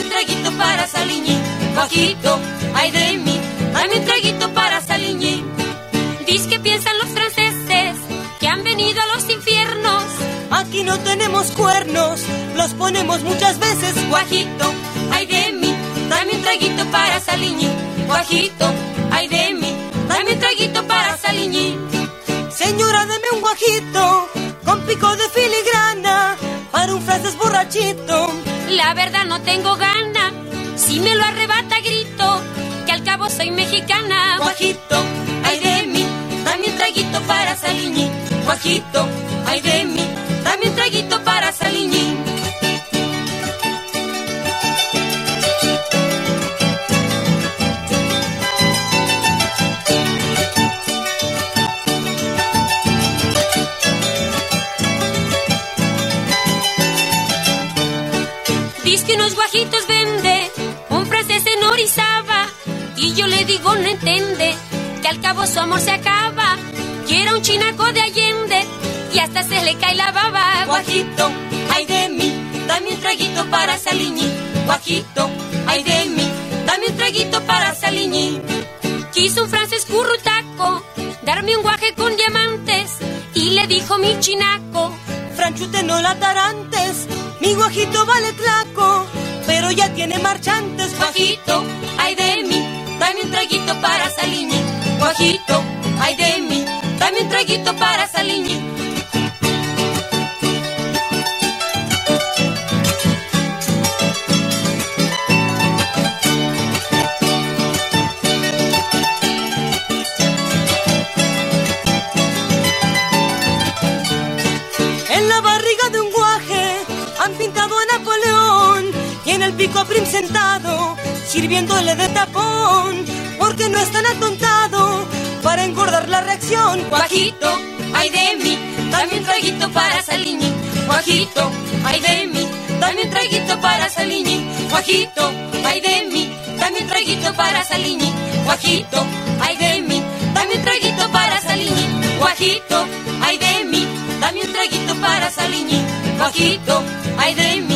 Dame un traguito para Saliñín. Guajito, ay de mí, dame un traguito para Saliñín. Dice que piensan los franceses que han venido a los infiernos. Aquí no tenemos cuernos, los ponemos muchas veces. Guajito, ay de mí, dame un traguito para Saliñín. Guajito, ay de mí, dame un traguito para Saliñín. Señora, deme un guajito con pico de filigrana para un francés borrachito. La verdad no tengo gana, si me lo arrebata grito, que al cabo soy mexicana. Guajito, ay de mí, dame un traguito para Saliñín. Guajito, ay de mí, dame un traguito cabo su amor se acaba. Quiero un chinaco de Allende y hasta se le cae la baba. Guajito, ay de mí, dame un traguito para Saliñín. Guajito, ay de mí, dame un traguito para Saliñín. Quiso un francés currutaco darme un guaje con diamantes y le dijo mi chinaco. franchute no la tarantes, mi guajito vale tlaco, pero ya tiene marchantes. Guajito, ay de mí, dame un traguito para Saliñín. Guajito, ay de mí, dame un traguito para Saliñín. En la barriga de un guaje han pintado a Napoleón y en el pico a Prim sentado, sirviéndole de tapón, porque no es tan atontado para engordar la reacción. Guajito, ay de mí, dame un traguito para Saliñín. Guajito, ay de mí, dame un traguito para Saliñín. Guajito, ay de mí, dame un traguito para Saliñín. Guajito, ay de mí, dame un traguito para Saliñín. Guajito, ay de mí, dame un traguito para Saliñín. Guajito, ay de mí,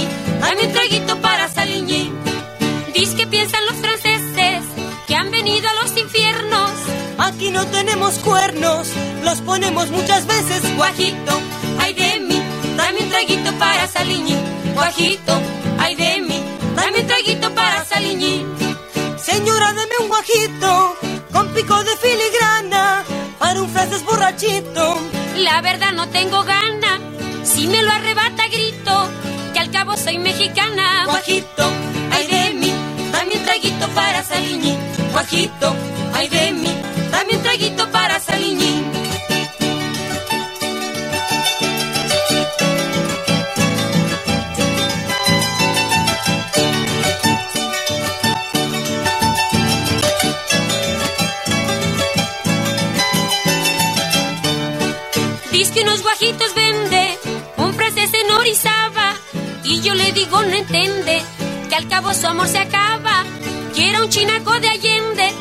no tenemos cuernos, los ponemos muchas veces. Guajito, ay de mí, dame un traguito para Saliñín. Guajito, ay de mí, dame un traguito para Saliñín. Señora, deme un guajito con pico de filigrana para un francés borrachito. La verdad no tengo gana, si me lo arrebata grito, que al cabo soy mexicana. Guajito, ay de mí, dame un traguito para Saliñín. Guajito, ay de mí, dame un traguito para Saliñín. Dice que unos guajitos vende un francés en Orizaba y yo le digo no entiende que al cabo su amor se acaba. Quiero un chinaco de Allende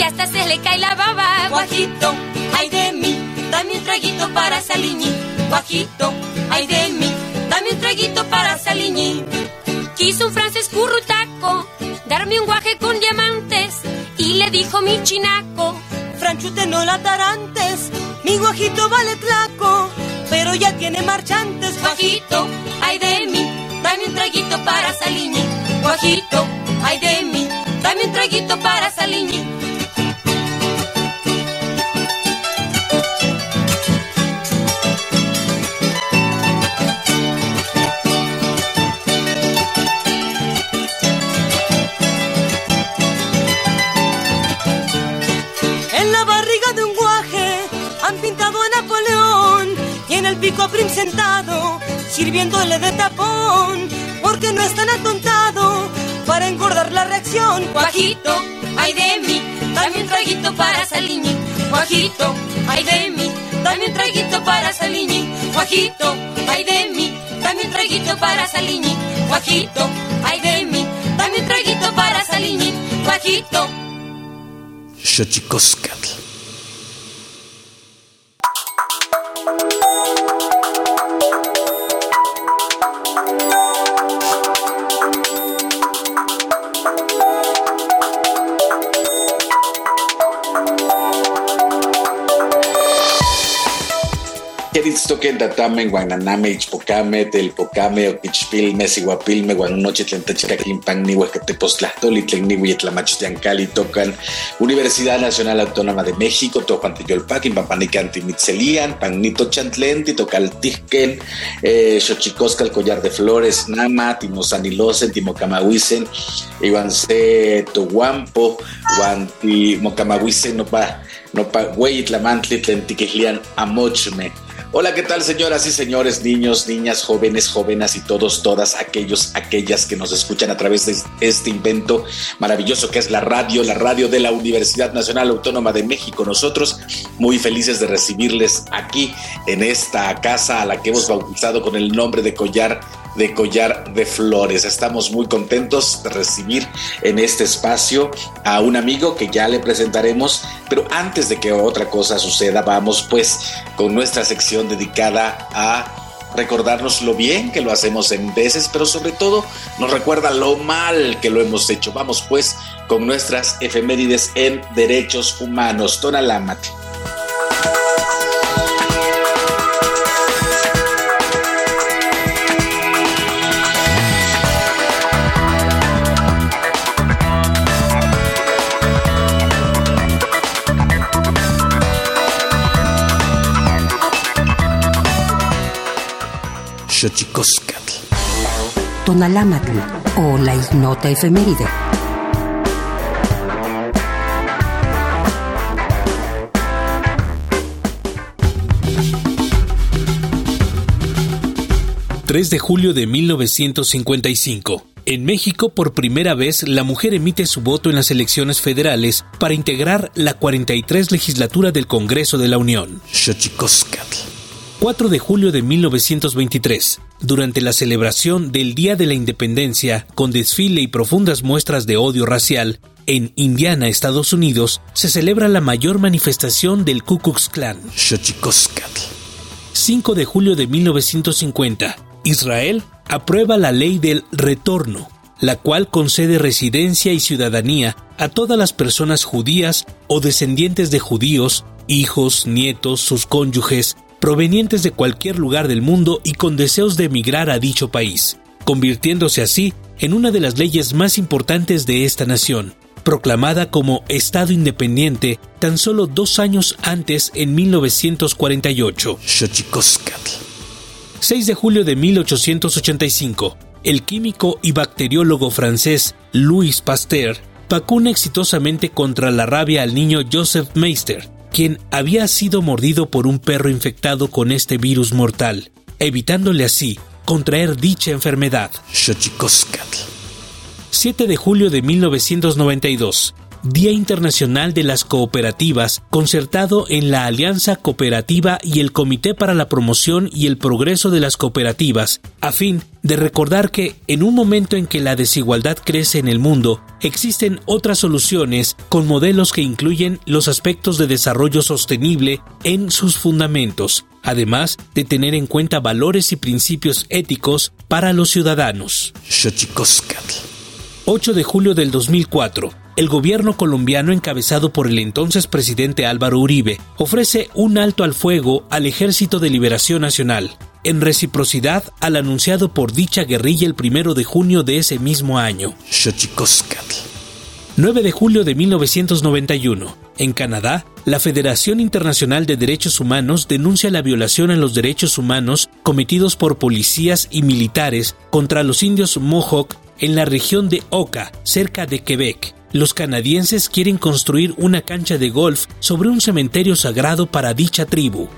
y hasta se le cae la baba. Guajito, ay de mí, dame un traguito para Saliñín. Guajito, ay de mí, dame un traguito para Saliñín. Quiso un francés currutaco darme un guaje con diamantes y le dijo mi chinaco. franchute no la tarantes, mi guajito vale tlaco, pero ya tiene marchantes. Guajito, ay de mí, dame un traguito para Saliñi. Guajito, ay de mí, dame un traguito para Saliñi. Y en el pico a Prim sentado, sirviéndole de tapón, porque no es tan atontado para engordar la reacción. Guajito, ay de mí, dame un traguito para Saliñi. Guajito, ay de mí, dame un traguito para Saliñi. Guajito, ay de mí, dame un traguito para Saliñi. Guajito, ay de mí, dame un traguito para Saliñi. Guajito. Xochicoscatl. Tatame, Guananame, Ichpocame, Telpocame, Oquichpilme, Siguapilme, Guanoche, Tlentechica, Quimpan, Nihuesquetepoztlastoli, Tlennihui, Tlamachtiancali, tocan Universidad Nacional Autónoma de México, Tojuantiyolpaquin, Pampanicanti, Mitzelian, Pagnito Chantlenti, Tocaltisquen, eh, Xochicosca, Collar de Flores, Nama, Timosanilosen, Timocamahuisen, Iwanse, Tohuampo, Guanti, Mocamahuisen, no pa, no pa, Hueyitlamantli, Tlentiquislian, Amochme. Hola, ¿qué tal, señoras y señores, niños, niñas, jóvenes, jóvenes y todos, todas aquellos, aquellas que nos escuchan a través de este invento maravilloso que es la radio, la radio de la Universidad Nacional Autónoma de México. Nosotros muy felices de recibirles aquí en esta casa a la que hemos bautizado con el nombre de Collar de Collar de Flores. Estamos muy contentos de recibir en este espacio a un amigo que ya le presentaremos, pero antes de que otra cosa suceda, vamos pues con nuestra sección dedicada a recordarnos lo bien que lo hacemos en veces, pero sobre todo nos recuerda lo mal que lo hemos hecho. Vamos pues con nuestras efemérides en derechos humanos. Tona Lámate. Xochicoscatl. Tonalámatl o la ignota efeméride. ...3 de julio de 1955... En México, por primera vez, la mujer emite su voto en las elecciones federales para integrar la 43 legislatura del Congreso de la Unión. Xochicoscatl. 4 de julio de 1923, durante la celebración del Día de la Independencia, con desfile y profundas muestras de odio racial, en Indiana, Estados Unidos, se celebra la mayor manifestación del Ku Klux Klan. Xochicoscatl. 5 de julio de 1950, Israel aprueba la ley del retorno, la cual concede residencia y ciudadanía a todas las personas judías o descendientes de judíos, hijos, nietos, sus cónyuges, provenientes de cualquier lugar del mundo y con deseos de emigrar a dicho país, convirtiéndose así en una de las leyes más importantes de esta nación, proclamada como Estado independiente tan solo dos años antes en 1948. Xochicoscatl. 6 de julio de 1885, el químico y bacteriólogo francés Louis Pasteur vacuna exitosamente contra la rabia al niño Joseph Meister, quien había sido mordido por un perro infectado con este virus mortal, evitándole así contraer dicha enfermedad. Xochicoscatl. 7 de julio de 1992, Día Internacional de las Cooperativas, concertado en la Alianza Cooperativa y el Comité para la Promoción y el Progreso de las Cooperativas, a fin de recordar que, en un momento en que la desigualdad crece en el mundo, existen otras soluciones con modelos que incluyen los aspectos de desarrollo sostenible en sus fundamentos, además de tener en cuenta valores y principios éticos para los ciudadanos. Xochicoscatl. 8 de julio del 2004, el gobierno colombiano encabezado por el entonces presidente Álvaro Uribe ofrece un alto al fuego al Ejército de Liberación Nacional, en reciprocidad al anunciado por dicha guerrilla el primero de junio de ese mismo año. 9 de julio de 1991. En Canadá, la Federación Internacional de Derechos Humanos denuncia la violación a los derechos humanos cometidos por policías y militares contra los indios Mohawk en la región de Oka, cerca de Quebec. Los canadienses quieren construir una cancha de golf sobre un cementerio sagrado para dicha tribu.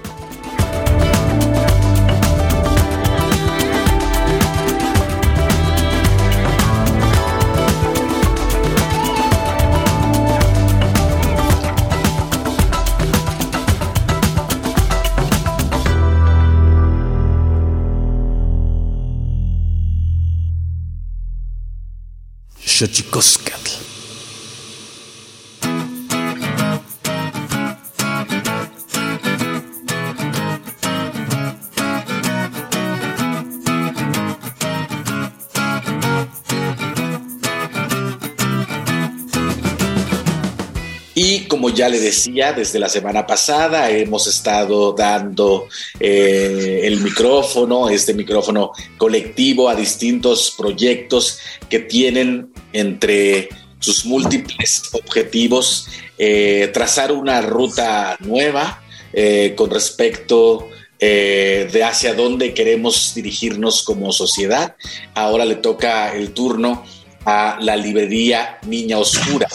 Como ya le decía, desde la semana pasada hemos estado dando eh, el micrófono, este micrófono colectivo a distintos proyectos que tienen entre sus múltiples objetivos eh, trazar una ruta nueva eh, con respecto de hacia dónde queremos dirigirnos como sociedad. Ahora le toca el turno a la librería Niña Oscura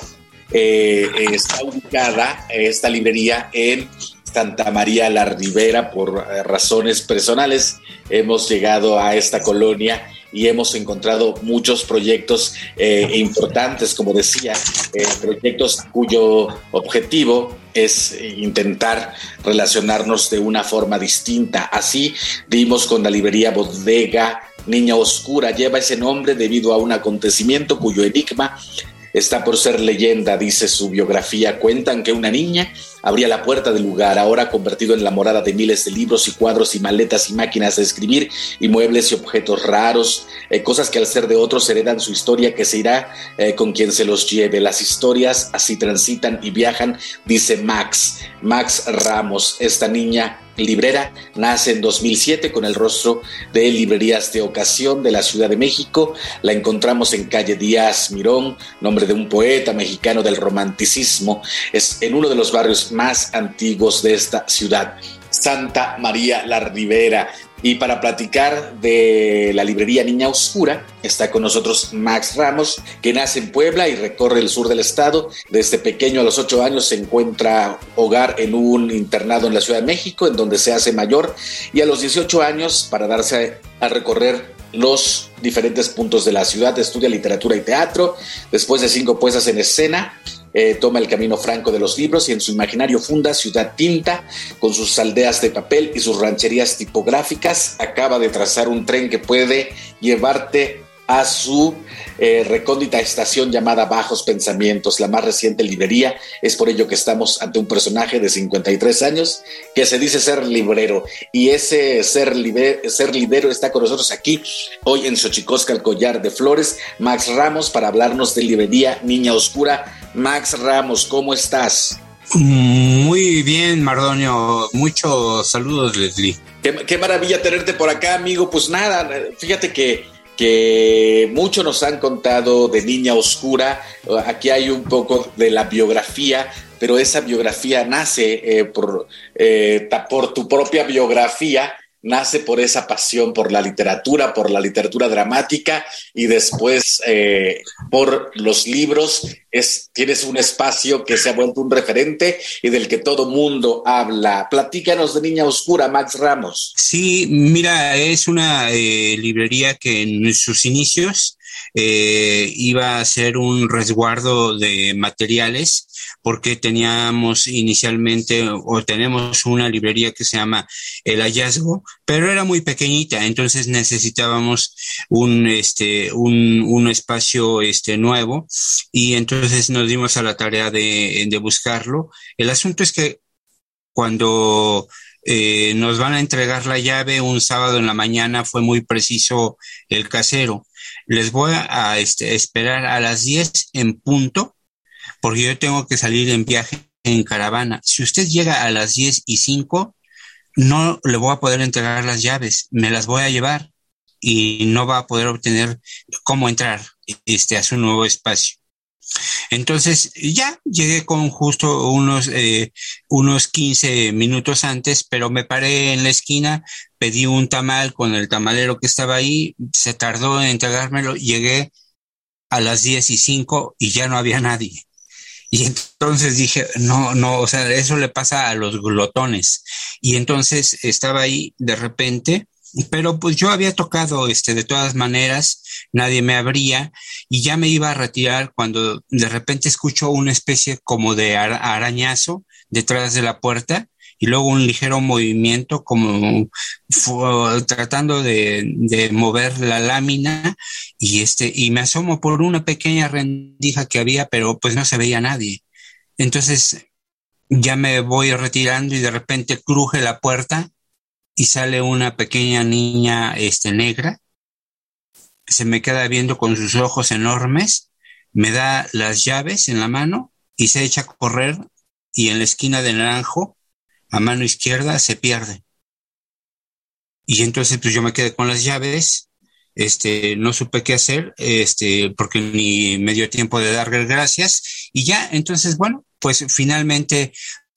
eh, está ubicada esta librería en Santa María la Ribera por eh, razones personales. Hemos llegado a esta colonia y hemos encontrado muchos proyectos eh, importantes, como decía, proyectos cuyo objetivo es intentar relacionarnos de una forma distinta. Así dimos con la librería Bodega Niña Oscura, lleva ese nombre debido a un acontecimiento cuyo enigma Está por ser leyenda, dice su biografía. Cuentan que una niña abría la puerta del lugar, ahora convertido en la morada de miles de libros y cuadros y maletas y máquinas de escribir y muebles y objetos raros, eh, cosas que al ser de otros heredan su historia que se irá eh, con quien se los lleve. Las historias así transitan y viajan, dice Max, Max Ramos, esta niña librera, nace en 2007 con el rostro de librerías de ocasión de la Ciudad de México. La encontramos en calle Díaz Mirón, nombre de un poeta mexicano del romanticismo. Es en uno de los barrios más antiguos de esta ciudad. Santa María la Ribera. Y para platicar de la librería Niña Oscura, está con nosotros Max Ramos, que nace en Puebla y recorre el sur del estado. Desde pequeño a los ocho años se encuentra hogar en un internado en la Ciudad de México, en donde se hace mayor. Y a los 18 años, para darse a recorrer los diferentes puntos de la ciudad, estudia literatura y teatro. Después de cinco puestas en escena, eh, toma el camino franco de los libros y en su imaginario funda Ciudad Tinta con sus aldeas de papel y sus rancherías tipográficas. Acaba de trazar un tren que puede llevarte a su eh, recóndita estación llamada Bajos Pensamientos, la más reciente librería. Es por ello que estamos ante un personaje de 53 años que se dice ser librero. Y ese ser, ser librero está con nosotros aquí hoy en Xochicosca, el collar de flores. Max Ramos para hablarnos de librería Niña Oscura. Max Ramos, ¿cómo estás? Muy bien, Mardonio. Muchos saludos, Leslie. Qué, qué maravilla tenerte por acá, amigo. Pues nada, fíjate que que mucho nos han contado de Niña Oscura. Aquí hay un poco de la biografía, pero esa biografía nace eh, por, eh, por tu propia biografía nace por esa pasión por la literatura, por la literatura dramática y después eh, por los libros. Es, tienes un espacio que se ha vuelto un referente y del que todo mundo habla. Platícanos de Niña Oscura, Max Ramos. Sí, mira, es una eh, librería que en sus inicios eh, iba a ser un resguardo de materiales porque teníamos inicialmente o tenemos una librería que se llama El Hallazgo, pero era muy pequeñita, entonces necesitábamos un, este, un, un espacio este, nuevo y entonces nos dimos a la tarea de, de buscarlo. El asunto es que cuando eh, nos van a entregar la llave un sábado en la mañana, fue muy preciso el casero. Les voy a este, esperar a las 10 en punto porque yo tengo que salir en viaje en caravana. Si usted llega a las 10 y 5, no le voy a poder entregar las llaves, me las voy a llevar y no va a poder obtener cómo entrar este, a su nuevo espacio. Entonces, ya llegué con justo unos, eh, unos 15 minutos antes, pero me paré en la esquina, pedí un tamal con el tamalero que estaba ahí, se tardó en entregármelo, llegué a las 10 y 5 y ya no había nadie. Y entonces dije, no, no, o sea, eso le pasa a los glotones. Y entonces estaba ahí de repente pero pues yo había tocado este de todas maneras, nadie me abría y ya me iba a retirar cuando de repente escucho una especie como de arañazo detrás de la puerta y luego un ligero movimiento como tratando de, de, mover la lámina y este y me asomo por una pequeña rendija que había pero pues no se veía nadie. Entonces ya me voy retirando y de repente cruje la puerta y sale una pequeña niña este, negra, se me queda viendo con sus ojos enormes, me da las llaves en la mano y se echa a correr y en la esquina del naranjo, a mano izquierda, se pierde. Y entonces pues yo me quedé con las llaves, este, no supe qué hacer, este, porque ni me dio tiempo de darle gracias y ya, entonces bueno, pues finalmente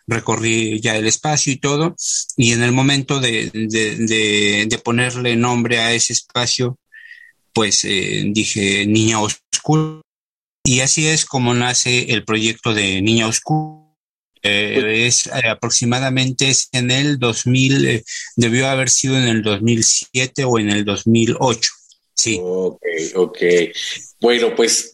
recorrí ya el espacio y todo, y en el momento de, de, ponerle nombre a ese espacio, pues eh, dije Niña Oscura, y así es como nace el proyecto de Niña Oscura. Eh, es eh, aproximadamente en el 2000, debió haber sido en el 2007 o en el 2008. Sí. Ok, ok. Bueno, pues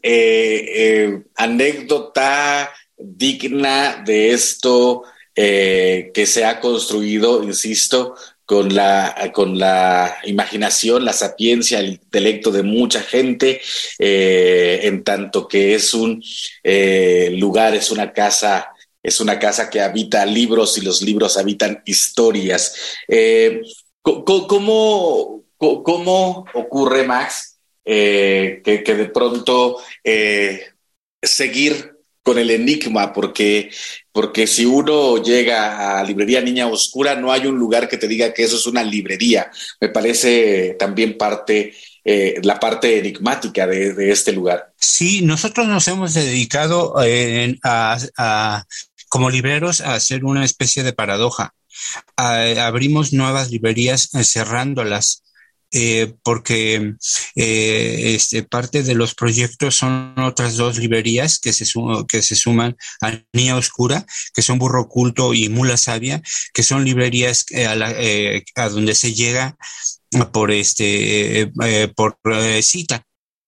anécdota digna de esto eh, que se ha construido, insisto, con la, con la imaginación, la sapiencia, el intelecto de mucha gente, eh, en tanto que es un eh, lugar, es una casa, es una casa que habita libros y los libros habitan historias. ¿cómo, ¿Cómo ocurre, Max, que, que, de pronto seguir con el enigma, porque, porque si uno llega a Librería Niña Oscura, no hay un lugar que te diga que eso es una librería. Me parece también parte, eh, la parte enigmática de, este lugar. Sí, nosotros nos hemos dedicado eh, a, como libreros a hacer una especie de paradoja. abrimos nuevas librerías cerrándolas eh, porque eh, este, parte de los proyectos son otras dos librerías que se, que se suman a Niña Oscura, que son Burro Oculto y Mula Sabia, que son librerías eh, a, a, donde se llega por, este, por cita.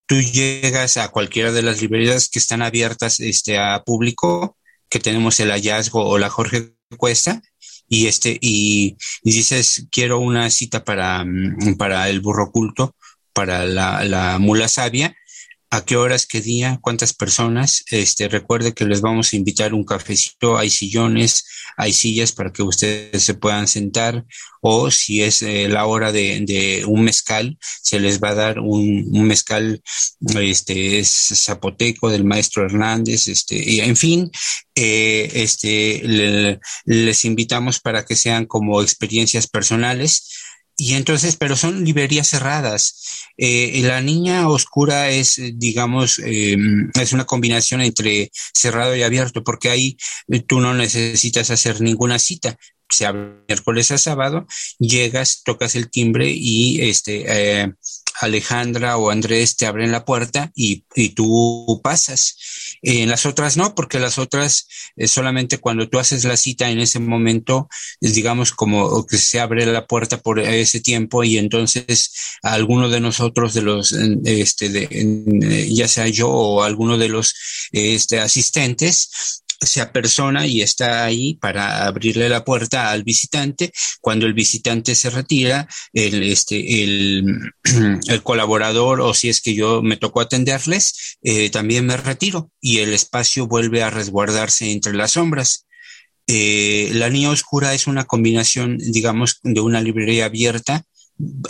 Tú llegas a cualquiera de las librerías que están abiertas este, a público, que tenemos el hallazgo o la Jorge Cuesta, y este y, dices quiero una cita para, mm, para el burro oculto para la, la mula sabia a qué horas, qué día, cuántas personas. Este, recuerde que les vamos a invitar un cafecito, hay sillones, hay sillas para que ustedes se puedan sentar, o si es eh, la hora de, de, un mezcal, se les va a dar un, un, mezcal, este, es zapoteco del maestro Hernández, este, y en fin, eh, este, les invitamos para que sean como experiencias personales y entonces, pero son librerías cerradas. Eh, la niña oscura es, eh, digamos, eh, es una combinación entre cerrado y abierto, porque ahí eh, tú no necesitas hacer ninguna cita. Se abre miércoles a sábado, llegas, tocas el timbre y este eh, Alejandra o Andrés te abren la puerta y, y tú pasas. En las otras no, porque las otras es solamente cuando tú haces la cita en ese momento, digamos como que se abre la puerta por ese tiempo y entonces alguno de nosotros de los, este, de, ya sea yo o alguno de los este, asistentes, se apersona y está ahí para abrirle la puerta al visitante. Cuando el visitante se retira, el, este, el, el colaborador o si es que yo me tocó atenderles, eh, también me retiro y el espacio vuelve a resguardarse entre las sombras. Eh, la niña oscura es una combinación, digamos, de una librería abierta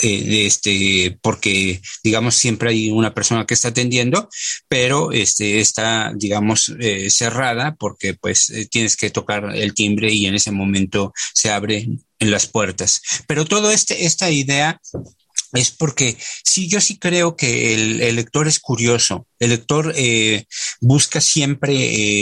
eh, este, porque, digamos, siempre hay una persona que está atendiendo, pero este, está, digamos, eh, cerrada porque pues eh, tienes que tocar el timbre y en ese momento se abren las puertas. Pero todo este, esta idea es porque sí, yo sí creo que el, lector es curioso. El lector eh, busca siempre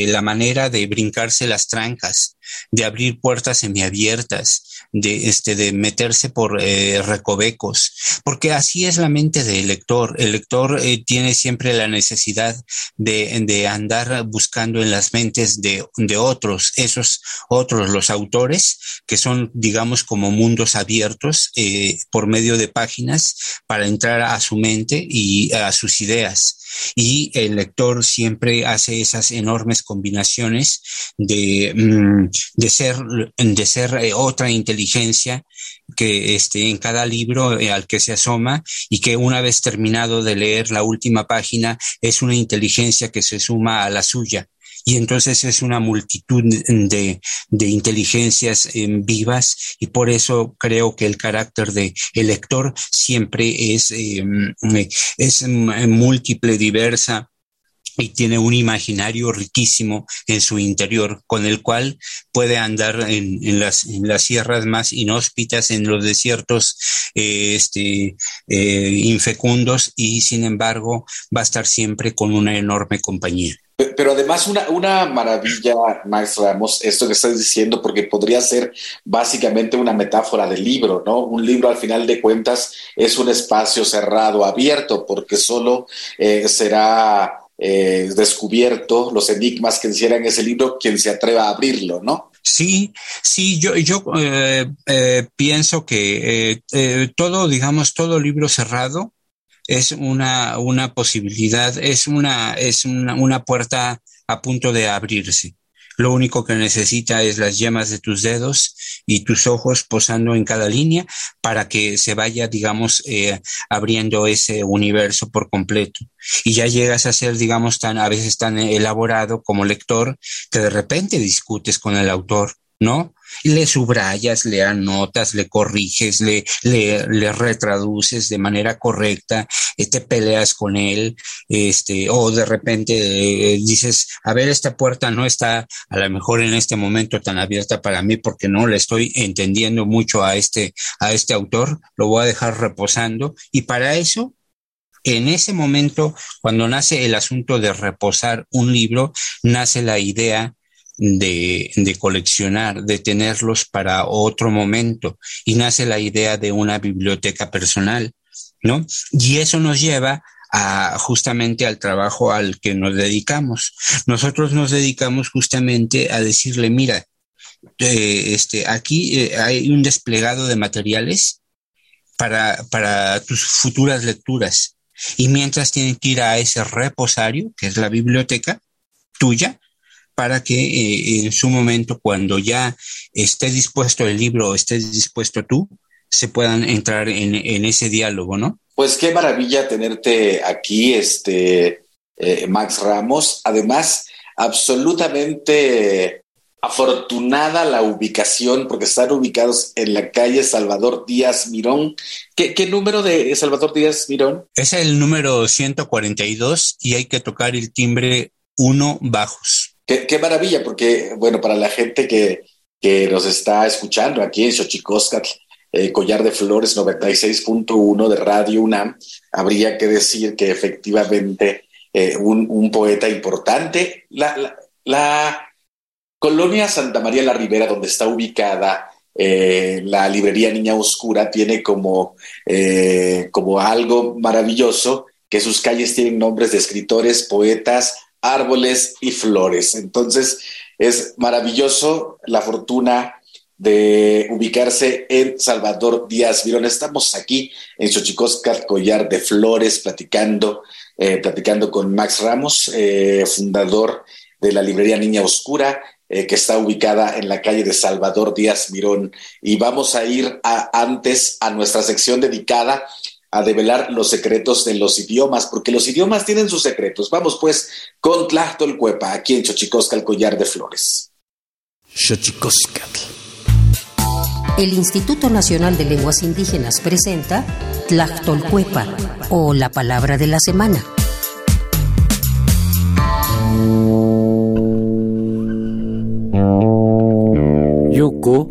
eh, la manera de brincarse las trancas, de abrir puertas semiabiertas, de, este, de meterse por eh, recovecos, porque así es la mente del lector. El lector tiene siempre la necesidad de, de, andar buscando en las mentes de, de otros, esos otros, los autores, que son, digamos, como mundos abiertos por medio de páginas para entrar a su mente y a sus ideas. Y el lector siempre hace esas enormes combinaciones de, mm, de ser, de ser eh, otra inteligencia que este, en cada libro eh, al que se asoma y que una vez terminado de leer la última página es una inteligencia que se suma a la suya y entonces es una multitud de, de inteligencias em, vivas y por eso creo que el carácter de el lector siempre es, em, es múltiple, diversa, y tiene un imaginario riquísimo en su interior, con el cual puede andar en, las, las, sierras más inhóspitas, en los desiertos eh, este, eh, infecundos, y sin embargo va a estar siempre con una enorme compañía. Pero además una, una maravilla, Max Ramos, esto que estás diciendo, porque podría ser básicamente una metáfora de libro, ¿no? Un libro al final de cuentas es un espacio cerrado, abierto, porque solo eh, será eh, descubierto los enigmas que encierran ese libro quien se atreva a abrirlo, ¿no? Sí, sí, yo, yo eh, pienso que todo, digamos, todo libro cerrado es una, una posibilidad, es una, es una, una puerta a punto de abrirse. Lo único que necesita es las yemas de tus dedos y tus ojos posando en cada línea para que se vaya, digamos, eh, abriendo ese universo por completo. Y ya llegas a ser, digamos, tan, a veces tan elaborado como lector que de repente discutes con el autor, ¿no? le subrayas, le anotas, le corriges, le, le, le retraduces de manera correcta, eh, te peleas con él, este, o de repente eh, dices, a ver, esta puerta no está a lo mejor en este momento tan abierta para mí porque no le estoy entendiendo mucho a este, a este autor, lo voy a dejar reposando y para eso en ese momento, cuando nace el asunto de reposar un libro, nace la idea de, de, coleccionar, de tenerlos para otro momento. Y nace la idea de una biblioteca personal, ¿no? Y eso nos lleva a justamente al trabajo al que nos dedicamos. Nosotros nos dedicamos justamente a decirle, mira, eh, este, aquí eh, hay un desplegado de materiales para, para tus futuras lecturas. Y mientras tienen que ir a ese reposario, que es la biblioteca tuya, para que eh, en su momento, cuando ya esté dispuesto el libro, estés dispuesto tú, se puedan entrar en, ese diálogo, ¿no? Pues qué maravilla tenerte aquí, este eh, Max Ramos. Además, absolutamente afortunada la ubicación, porque están ubicados en la calle Salvador Díaz Mirón. ¿Qué, qué número de Salvador Díaz Mirón? Es el número 142 y hay que tocar el timbre uno bajos. Qué, maravilla, porque, bueno, para la gente que, que nos está escuchando aquí en Xochicóscatl, eh, Collar de Flores 96.1 de Radio UNAM, habría que decir que efectivamente eh, un, poeta importante, la, la, colonia Santa María la Ribera, donde está ubicada eh, la librería Niña Oscura, tiene como, como algo maravilloso que sus calles tienen nombres de escritores, poetas, árboles y flores. Entonces, es maravilloso la fortuna de ubicarse en Salvador Díaz Virón. Estamos aquí en Xochicóscar, Collar de Flores, platicando, eh, platicando con Max Ramos, eh, fundador de la librería Niña Oscura, eh, que está ubicada en la calle de Salvador Díaz Mirón. Y vamos a ir antes a nuestra sección dedicada a develar los secretos de los idiomas, porque los idiomas tienen sus secretos. Vamos pues con Tlachtolcuepa, aquí en Xochicosca, el collar de flores. Xochicoscatl. el Instituto Nacional de Lenguas Indígenas presenta Tlactolcuepa o la palabra de la semana. Yuko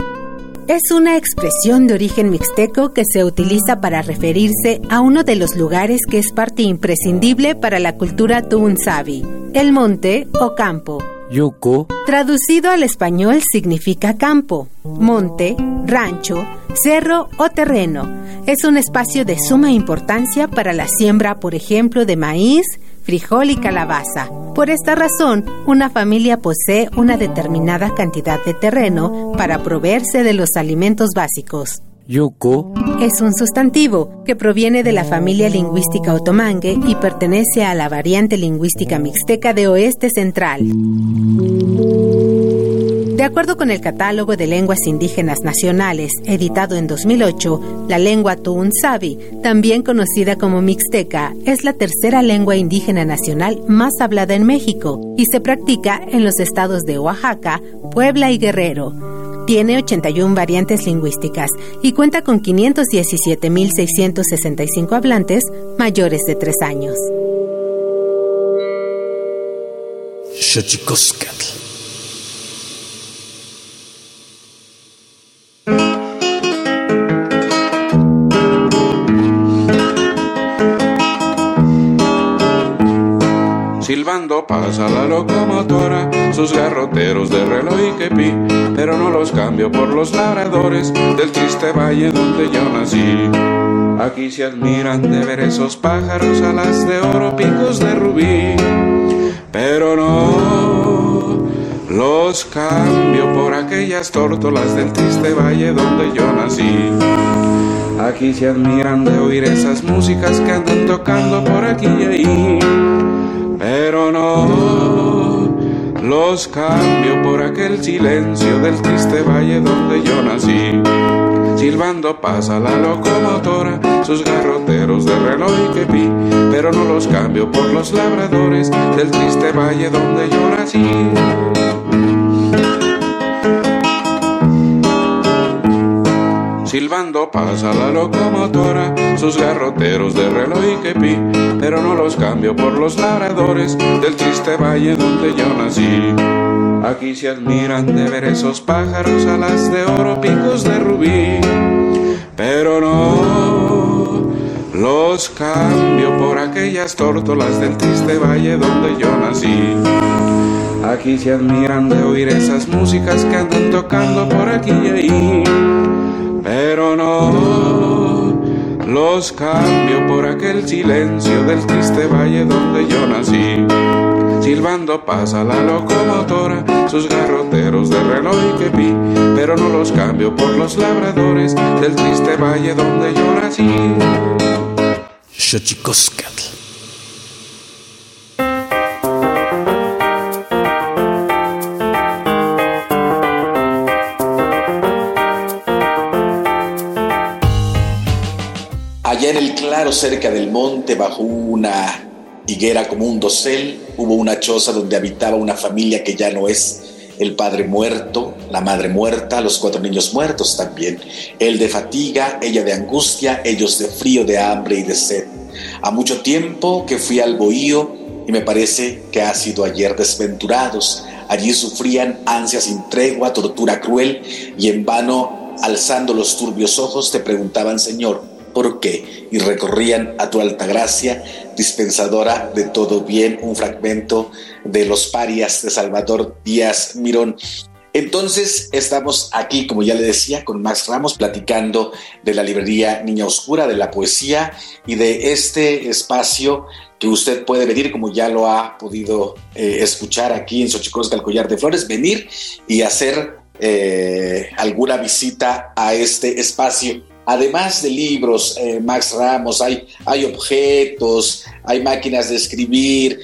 es una expresión de origen mixteco que se utiliza para referirse a uno de los lugares que es parte imprescindible para la cultura tuunsabi, el monte o campo. Yuko. Traducido al español significa campo, monte, rancho, cerro o terreno. Es un espacio de suma importancia para la siembra, por ejemplo, de maíz, frijol y calabaza. Por esta razón, una familia posee una determinada cantidad de terreno para proveerse de los alimentos básicos. Yuko es un sustantivo que proviene de la familia lingüística otomangue y pertenece a la variante lingüística mixteca de oeste central. De acuerdo con el Catálogo de Lenguas Indígenas Nacionales, editado en 2008, la lengua Tuunsabi, también conocida como mixteca, es la tercera lengua indígena nacional más hablada en México y se practica en los estados de Oaxaca, Puebla y Guerrero. Tiene 81 variantes lingüísticas y cuenta con 517.665 hablantes mayores de 3 años. Silbando pasa la locomotora, sus garroteros de reloj y quepí, pero no los cambio por los labradores del triste valle donde yo nací. Aquí se admiran de ver esos pájaros, alas de oro, picos de rubí, pero no los cambio por aquellas tórtolas del triste valle donde yo nací. Aquí se admiran de oír esas músicas que andan tocando por aquí y ahí pero no los cambio por aquel silencio del triste valle donde yo nací. Silbando pasa la locomotora, sus garroteros de reloj que vi, pero no los cambio por los labradores del triste valle donde yo nací. Silbando pasa la locomotora, sus garroteros de reloj y quepí, pero no los cambio por los labradores del triste valle donde yo nací. Aquí se admiran de ver esos pájaros, alas de oro, picos de rubí, pero no los cambio por aquellas tórtolas del triste valle donde yo nací. Aquí se admiran de oír esas músicas que andan tocando por aquí y ahí pero no los cambio por aquel silencio del triste valle donde yo nací. Silbando pasa la locomotora, sus garroteros de reloj y que vi, pero no los cambio por los labradores del triste valle donde yo nací. En el claro, cerca del monte, bajo una higuera como un dosel, hubo una choza donde habitaba una familia que ya no es el padre muerto, la madre muerta, los cuatro niños muertos también, él de fatiga, ella de angustia, ellos de frío, de hambre y de sed. A mucho tiempo que fui al bohío y me parece que ha sido ayer desventurados. Allí sufrían ansias sin tregua, tortura cruel y en vano, alzando los turbios ojos, te preguntaban, Señor, ¿Por qué? Y recorrían a tu alta gracia, dispensadora de todo bien, un fragmento de Los Parias de Salvador Díaz Mirón. Entonces estamos aquí, como ya le decía, con Max Ramos platicando de la librería Niña Oscura, de la poesía y de este espacio que usted puede venir, como ya lo ha podido eh, escuchar aquí en Xochicosca, el Collar de Flores, venir y hacer eh, alguna visita a este espacio además de libros, eh, Max Ramos, hay, hay objetos, hay máquinas de escribir.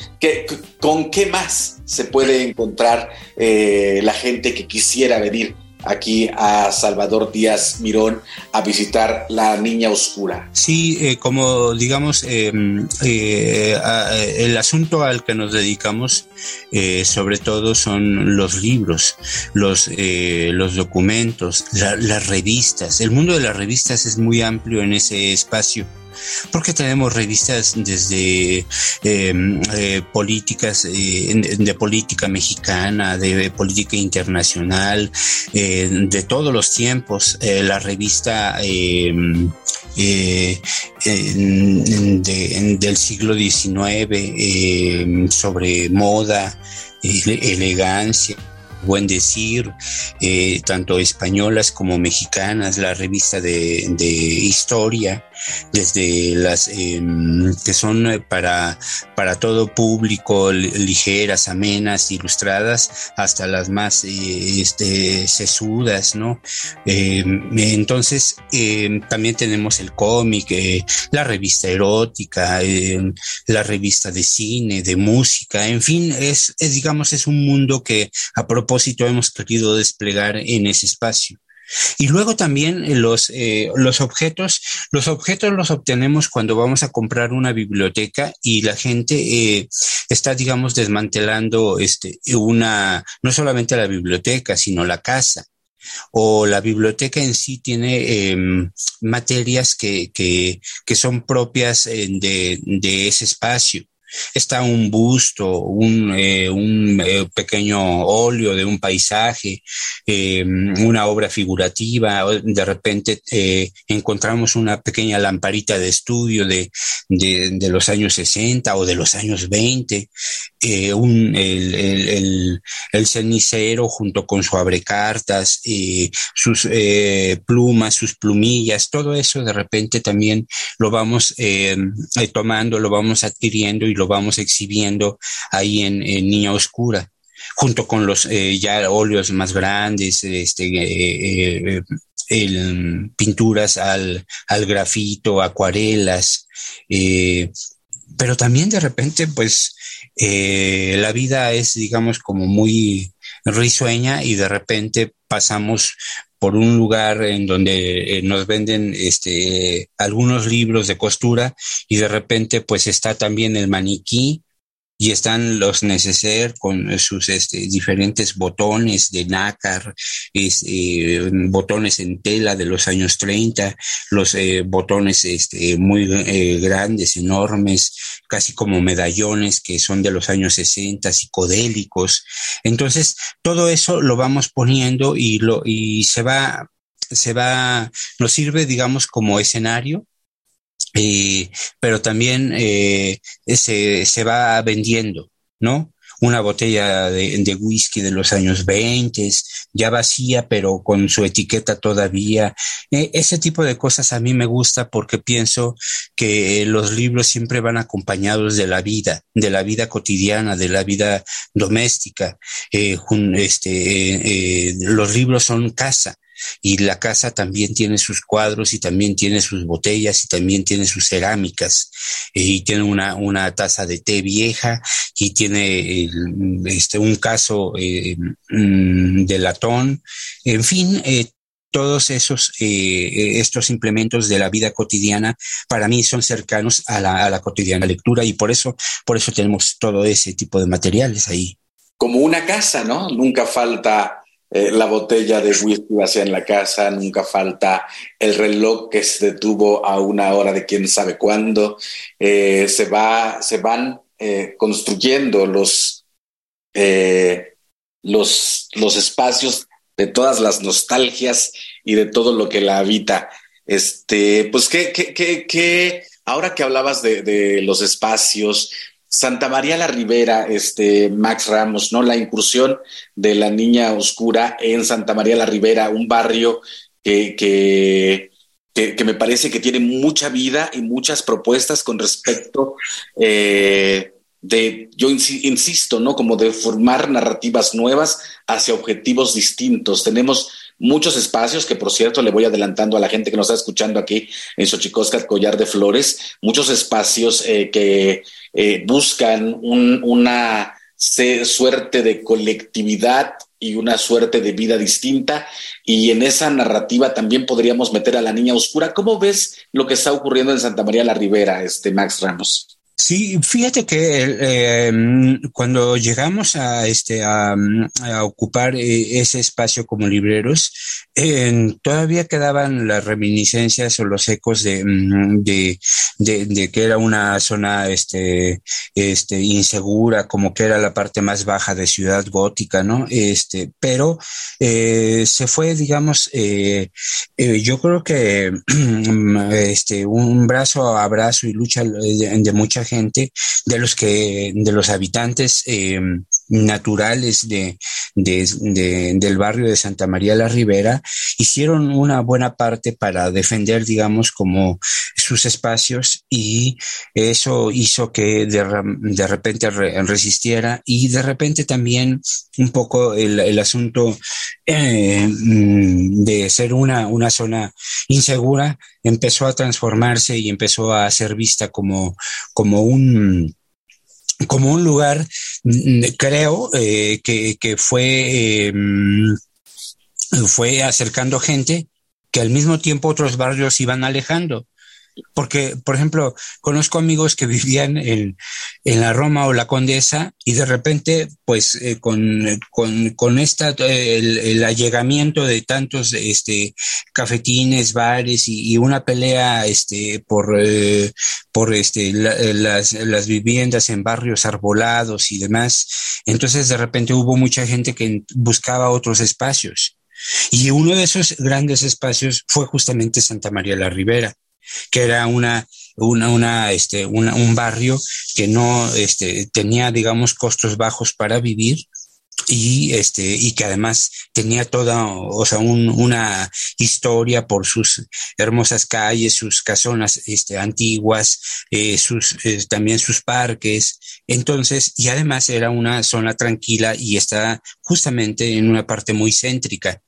¿Con qué más se puede encontrar eh, la gente que quisiera venir aquí a Salvador Díaz Mirón a visitar la Niña Oscura. Sí, eh, como digamos, em, eh, el asunto al que nos dedicamos eh, sobre todo son los libros, los, los documentos, las revistas. El mundo de las revistas es muy amplio en ese espacio porque tenemos revistas desde em, eh, políticas eh, de política mexicana, de política internacional, eh, de todos los tiempos. la revista em, del siglo XIX em, sobre moda, elegancia buen decir, tanto españolas como mexicanas, la revista de historia, desde las em, que son eh, para, para todo público, ligeras, amenas, ilustradas, hasta las más eh, este, sesudas, ¿no? Em, entonces, em, también tenemos el cómic, eh, la revista erótica, la revista de cine, de música, en fin, es, es, digamos, es un mundo que a propósito hemos querido desplegar en ese espacio. Y luego también eh, los, eh, los objetos, los objetos los obtenemos cuando vamos a comprar una biblioteca y la gente eh, está, digamos, desmantelando este, una, no solamente la biblioteca, sino la casa. O la biblioteca en sí tiene em, materias que, que, que, son propias de, de, ese espacio está un busto, un, eh, un eh, pequeño óleo de un paisaje, eh, una obra figurativa, de repente encontramos una pequeña lamparita de estudio de, de, los años 60 o de los años 20, un, el, el, el, cenicero junto con su abrecartas, sus plumas, sus plumillas, todo eso de repente también lo vamos tomando, lo vamos adquiriendo y lo vamos exhibiendo ahí en, Niña Oscura junto con los eh, ya óleos más grandes, este, eh, eh, pinturas al, al, grafito, acuarelas, pero también de repente, pues, la vida es, digamos, como muy risueña y de repente pasamos por un lugar en donde eh, nos venden este algunos libros de costura y de repente pues está también el maniquí y están los neceser con sus este, diferentes botones de nácar, eh, botones en tela de los años 30, los eh, botones este, muy eh, grandes, enormes, casi como medallones que son de los años 60, psicodélicos. Entonces, todo eso lo vamos poniendo y, lo, y se va se va, nos sirve, digamos, como escenario eh, pero también eh, se, se, va vendiendo, ¿no? Una botella de, whisky de los años 20, ya vacía, pero con su etiqueta todavía. Eh, ese tipo de cosas a mí me gusta porque pienso que los libros siempre van acompañados de la vida, de la vida cotidiana, de la vida doméstica. este, los libros son casa y la casa también tiene sus cuadros y también tiene sus botellas y también tiene sus cerámicas y tiene una, una taza de té vieja y tiene este, un caso eh, mm, de latón, en fin, eh, todos esos eh, estos implementos de la vida cotidiana para mí son cercanos a la, a la cotidiana lectura y por eso por eso tenemos todo ese tipo de materiales ahí. Como una casa no nunca falta eh, la botella de whisky vacía en la casa, nunca falta el reloj que se detuvo a una hora de quién sabe cuándo. Eh, se, va, se van eh, construyendo los, los, los espacios de todas las nostalgias y de todo lo que la habita. Este, pues que, que, que, que ahora que hablabas de, de los espacios, Santa María la Ribera, este Max Ramos, ¿no? La incursión de la niña oscura en Santa María la Ribera, un barrio que, que, que, me parece que tiene mucha vida y muchas propuestas con respecto eh, de, yo insisto, ¿no? Como de formar narrativas nuevas hacia objetivos distintos. Tenemos muchos espacios que, por cierto, le voy adelantando a la gente que nos está escuchando aquí en Xochicosca, Collar de Flores, muchos espacios eh, que eh, buscan una suerte de colectividad y una suerte de vida distinta. Y en esa narrativa también podríamos meter a la niña oscura. ¿Cómo ves lo que está ocurriendo en Santa María la Ribera, este Max Ramos? Sí, fíjate que eh, cuando llegamos a este a, ocupar eh, ese espacio como libreros, todavía quedaban las reminiscencias o los ecos mm, de, de, que era una zona este, este, insegura, como que era la parte más baja de Ciudad Gótica, ¿no? Este, pero eh, se fue, digamos, yo creo que este, un brazo a brazo y lucha de mucha gente gente, de los que, de los habitantes eh, naturales de, del barrio de Santa María la Ribera, hicieron una buena parte para defender, digamos, como sus espacios y eso hizo que de, repente resistiera y de repente también un poco el, asunto eh, mm, de ser una, una zona insegura empezó a transformarse y empezó a ser vista como, como un como un lugar, mm, creo, eh, que, que, fue, eh, mm, fue acercando gente que al mismo tiempo otros barrios iban alejando. Porque, por ejemplo, conozco amigos que vivían en, en la Roma o la Condesa y de repente, pues, eh, con, con, con, esta, el, allegamiento de tantos este, cafetines, bares y, y una pelea este, por, eh, por este, las, las viviendas en barrios arbolados y demás, entonces de repente hubo mucha gente que buscaba otros espacios. Y uno de esos grandes espacios fue justamente Santa María la Ribera que era una, una, una, este, una, un barrio que no este, tenía, digamos, costos bajos para vivir y este y que además tenía toda o sea una historia por sus hermosas calles sus casonas este antiguas eh, sus eh, también sus parques. Entonces y además era una zona tranquila y está justamente en una parte muy céntrica.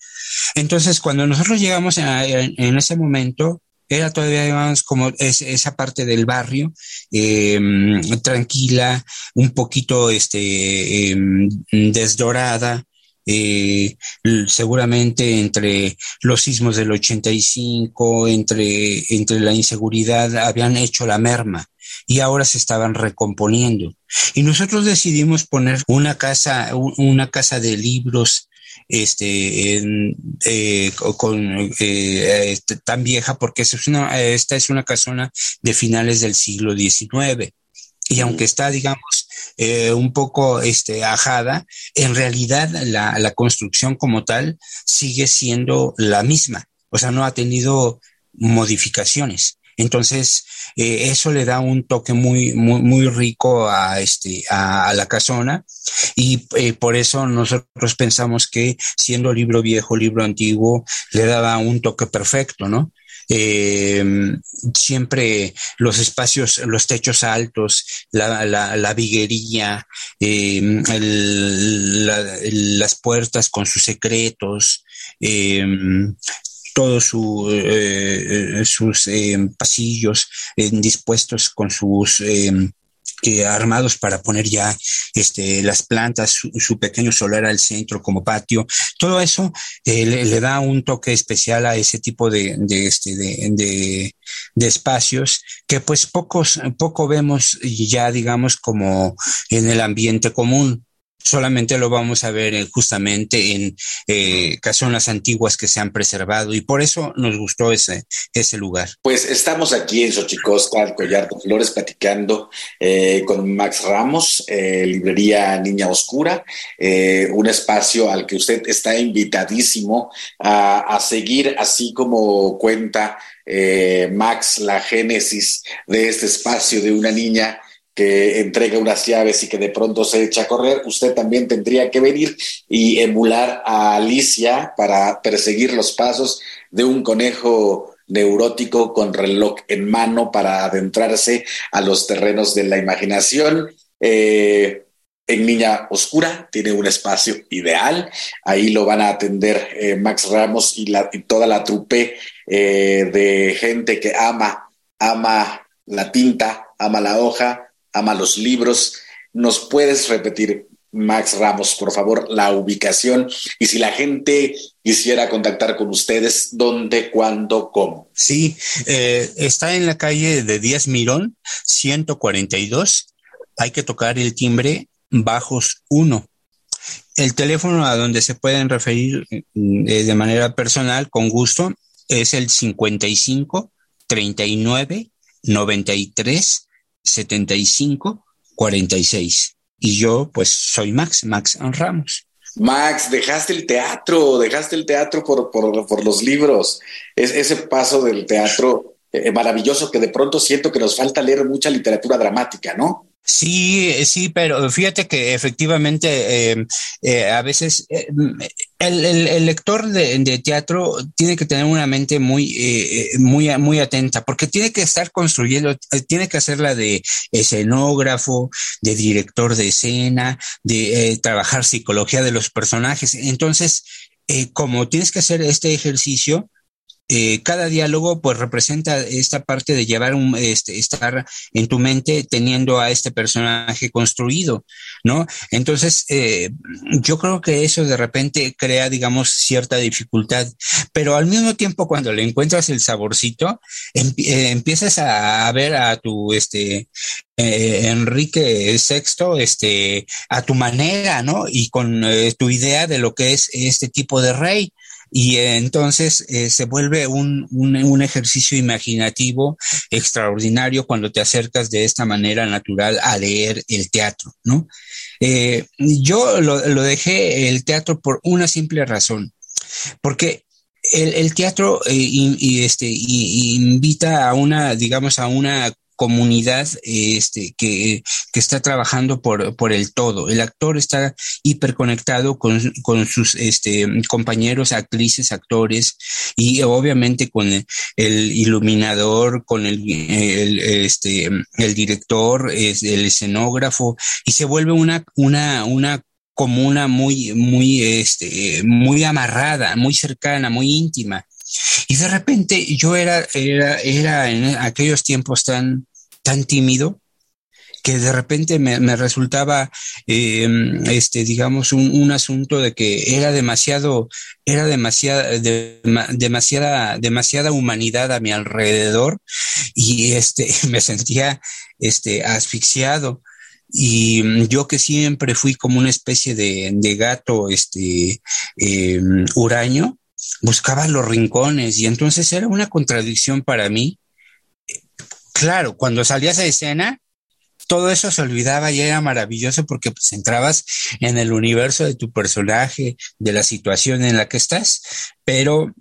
Entonces cuando nosotros llegamos en ese momento era todavía, digamos, como esa parte del barrio, em, tranquila, un poquito este, em, desdorada, eh, seguramente entre los sismos del 85, entre, entre la inseguridad, habían hecho la merma y ahora se estaban recomponiendo. Y nosotros decidimos poner una casa, una casa de libros este, eh, con, eh, este, tan vieja porque es una, esta es una casona de finales del siglo XIX. Y aunque está, digamos, eh, un poco este, ajada, en realidad la, la construcción como tal sigue siendo la misma. O sea, no ha tenido modificaciones. Entonces, eh, eso le da un toque muy, muy, muy rico a, este, a, la casona y eh, por eso nosotros pensamos que siendo libro viejo, libro antiguo, le daba un toque perfecto, ¿no? Eh, siempre los espacios, los techos altos, la, la, la viguería, las puertas con sus secretos, todos su, eh, eh, sus eh, pasillos dispuestos con sus armados para poner ya este, las plantas, su, pequeño solar al centro como patio. Todo eso le, da un toque especial a ese tipo de, de, este, de, de, espacios que pues pocos, poco vemos ya digamos como en el ambiente común solamente lo vamos a ver eh, justamente en eh, casonas antiguas que se han preservado y por eso nos gustó ese, ese lugar. Pues estamos aquí en Xochicosca, el Collar de Flores, platicando eh, con Max Ramos, eh, librería Niña Oscura, un espacio al que usted está invitadísimo a, a seguir, así como cuenta Max la génesis de este espacio de una niña que entrega unas llaves y que de pronto se echa a correr, usted también tendría que venir y emular a Alicia para perseguir los pasos de un conejo neurótico con reloj en mano para adentrarse a los terrenos de la imaginación. Eh, en Niña Oscura tiene un espacio ideal, ahí lo van a atender eh, Max Ramos y, toda la trupe eh, de gente que ama, ama la tinta, ama la hoja, ama los libros. ¿Nos puedes repetir Max Ramos, por favor, la ubicación y si la gente quisiera contactar con ustedes, ¿dónde, cuándo, cómo? Sí, eh, está en la calle de Díaz Mirón, 142. Hay que tocar el timbre bajos 1. El teléfono a donde se pueden referir mm, eh, de manera personal, con gusto, es el 55 39 93 75 46. Y yo, pues, soy Max, Max Ramos. Max, dejaste el teatro, dejaste el teatro por, por, por los libros. Es, ese paso del teatro eh, maravilloso que de pronto siento que nos falta leer mucha literatura dramática, ¿no? Sí, eh, sí, pero fíjate que efectivamente eh, eh, a veces el, lector de, teatro tiene que tener una mente muy, muy, muy atenta, porque tiene que estar construyendo, tiene que hacerla de escenógrafo, de director de escena, de trabajar psicología de los personajes. Entonces, como tienes que hacer este ejercicio, eh, cada diálogo pues representa esta parte de llevar un, este, estar en tu mente teniendo a este personaje construido, ¿no? Entonces, eh, yo creo que eso de repente crea, digamos, cierta dificultad, pero al mismo tiempo cuando le encuentras el saborcito, eh, empiezas a, ver a tu, este, Enrique VI, este, a tu manera, ¿no? Y con tu idea de lo que es este tipo de rey y entonces eh, se vuelve un, un, ejercicio imaginativo extraordinario cuando te acercas de esta manera natural a leer el teatro, ¿no? Eh, yo lo, dejé el teatro por una simple razón, porque el, teatro eh, este, invita a una, digamos, a una comunidad este, que, que, está trabajando por, por el todo. El actor está hiperconectado con, con sus este, compañeros, actrices, actores y obviamente con el, iluminador, con el, el, este, el director, el escenógrafo y se vuelve una, una, una comuna muy, muy, este, muy amarrada, muy cercana, muy íntima. Y de repente yo era, era, era en aquellos tiempos tan, tan tímido que de repente me, resultaba, eh, este, digamos, un, asunto de que era demasiado, era demasiada, demasiada, demasiada humanidad a mi alrededor y este, me sentía, este, asfixiado. Y yo que siempre fui como una especie de, gato, este, eh, huraño, buscaba los rincones y entonces era una contradicción para mí. Claro, cuando salías a escena, todo eso se olvidaba y era maravilloso porque pues entrabas en el universo de tu personaje, de la situación en la que estás, pero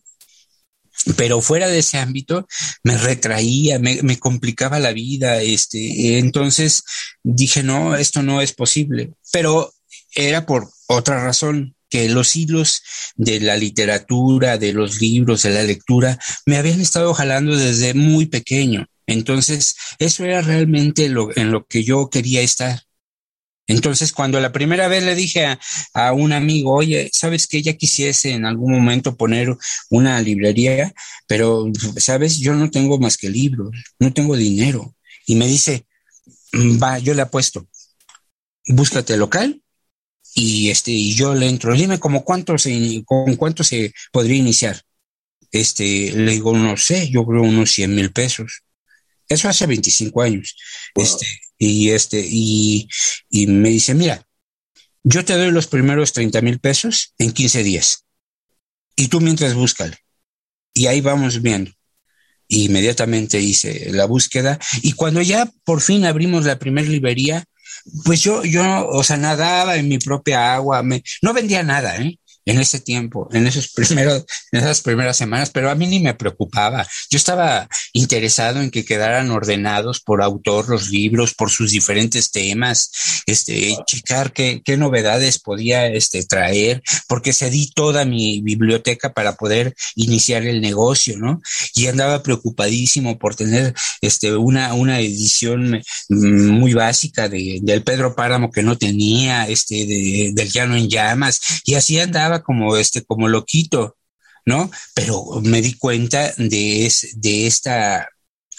pero fuera de ese ámbito me retraía, me, me, complicaba la vida, este, entonces dije, no, esto no es posible, pero era por otra razón, que los hilos de la literatura, de los libros, de la lectura, me habían estado jalando desde muy pequeño. Entonces, eso era realmente lo, en lo que yo quería estar. Entonces, cuando la primera vez le dije a, un amigo, oye, ¿sabes que ella quisiese en algún momento poner una librería? Pero, ¿sabes? Yo no tengo más que libros, no tengo dinero. Y me dice, va, yo le apuesto, búscate local y este, y yo le entro, dime como cuánto se, con cuánto se podría iniciar. Este, le digo, no sé, yo creo unos 100 mil pesos. Eso hace 25 años. Este, y este, y, y me dice, mira, yo te doy los primeros 30 mil pesos en 15 días. Y tú mientras búscale. Y ahí vamos viendo. Y inmediatamente hice la búsqueda. Y cuando ya por fin abrimos la primera librería, pues yo, yo, o sea, nadaba en mi propia agua, me, no vendía nada, ¿eh? En ese tiempo, en esos primeros, en esas primeras semanas, pero a mí ni me preocupaba. Yo estaba interesado en que quedaran ordenados por autor los libros, por sus diferentes temas, este, checar qué, qué novedades podía este, traer, porque cedí toda mi biblioteca para poder iniciar el negocio, ¿no? Y andaba preocupadísimo por tener este, una, una edición mm, muy básica de, del Pedro Páramo que no tenía, este, de, del Llano en Llamas, y así andaba como este, como loquito, ¿no? Pero me di cuenta de, de esta,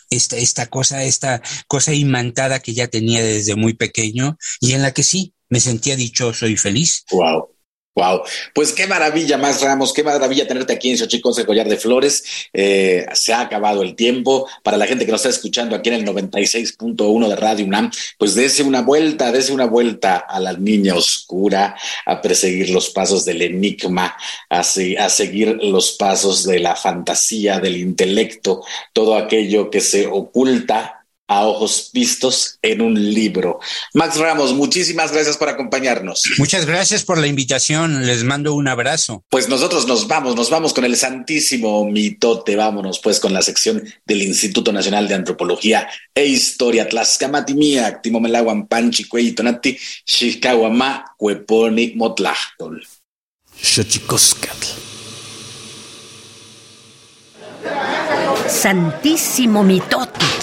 esta, esta cosa, esta cosa imantada que ya tenía desde muy pequeño y en la que sí, me sentía dichoso y feliz. Wow. Wow, pues qué maravilla, más Ramos, qué maravilla tenerte aquí en Xochicos de Collar de Flores. Eh, se ha acabado el tiempo. Para la gente que nos está escuchando aquí en el 96.1 de Radio UNAM, pues dése una vuelta, dése una vuelta a la niña oscura, a perseguir los pasos del enigma, a seguir los pasos de la fantasía, del intelecto, todo aquello que se oculta a ojos vistos en un libro. Max Ramos, muchísimas gracias por acompañarnos. Muchas gracias por la invitación. Les mando un abrazo. Pues nosotros nos vamos, nos vamos con el santísimo mitote. Vámonos pues con la sección del Instituto Nacional de Antropología e Historia. Tlaxcamatimiac, Timomelaguan, Panchi, Tonati, Xicawama, Cueponi, Motlachtol. Santísimo mitote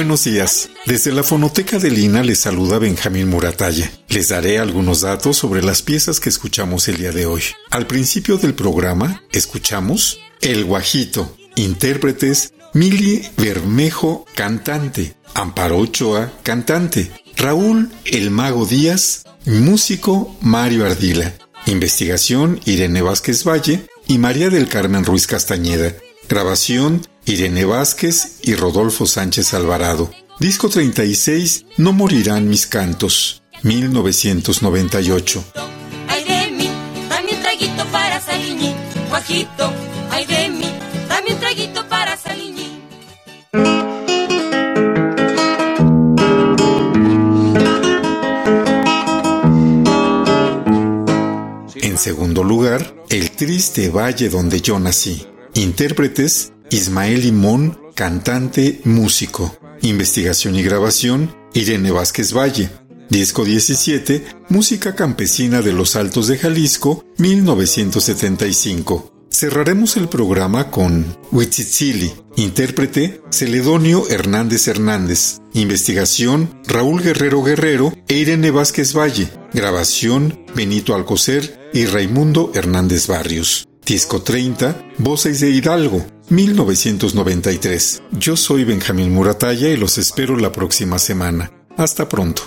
Buenos días. Desde la fonoteca de Lina les saluda Benjamín Muratalla. Les daré algunos datos sobre las piezas que escuchamos el día de hoy. Al principio del programa, escuchamos El Guajito, intérpretes Mili Bermejo, cantante, Amparo Ochoa, cantante, Raúl El Mago Díaz, músico Mario Ardila, investigación Irene Vázquez Valle y María del Carmen Ruiz Castañeda, grabación Irene Vázquez y Rodolfo Sánchez Alvarado. Disco 36, No morirán mis cantos, 1998. Ay de mí, dame un traguito para Saliñín, guajito. Ay de mí, dame un traguito para Saliñín. En segundo lugar, El triste valle donde yo nací. Intérpretes Ismael Limón, cantante, músico. Investigación y grabación, Irene Vázquez Valle. Disco 17, Música Campesina de los Altos de Jalisco, 1975. Cerraremos el programa con Huitzitzili, intérprete Celedonio Hernández Hernández, investigación Raúl Guerrero Guerrero e Irene Vázquez Valle, grabación Benito Alcocer y Raimundo Hernández Barrios. Disco 30, Voces de Hidalgo, 1993. Yo soy Benjamín Muratalla y los espero la próxima semana. Hasta pronto.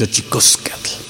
Xochicoscatl. Esto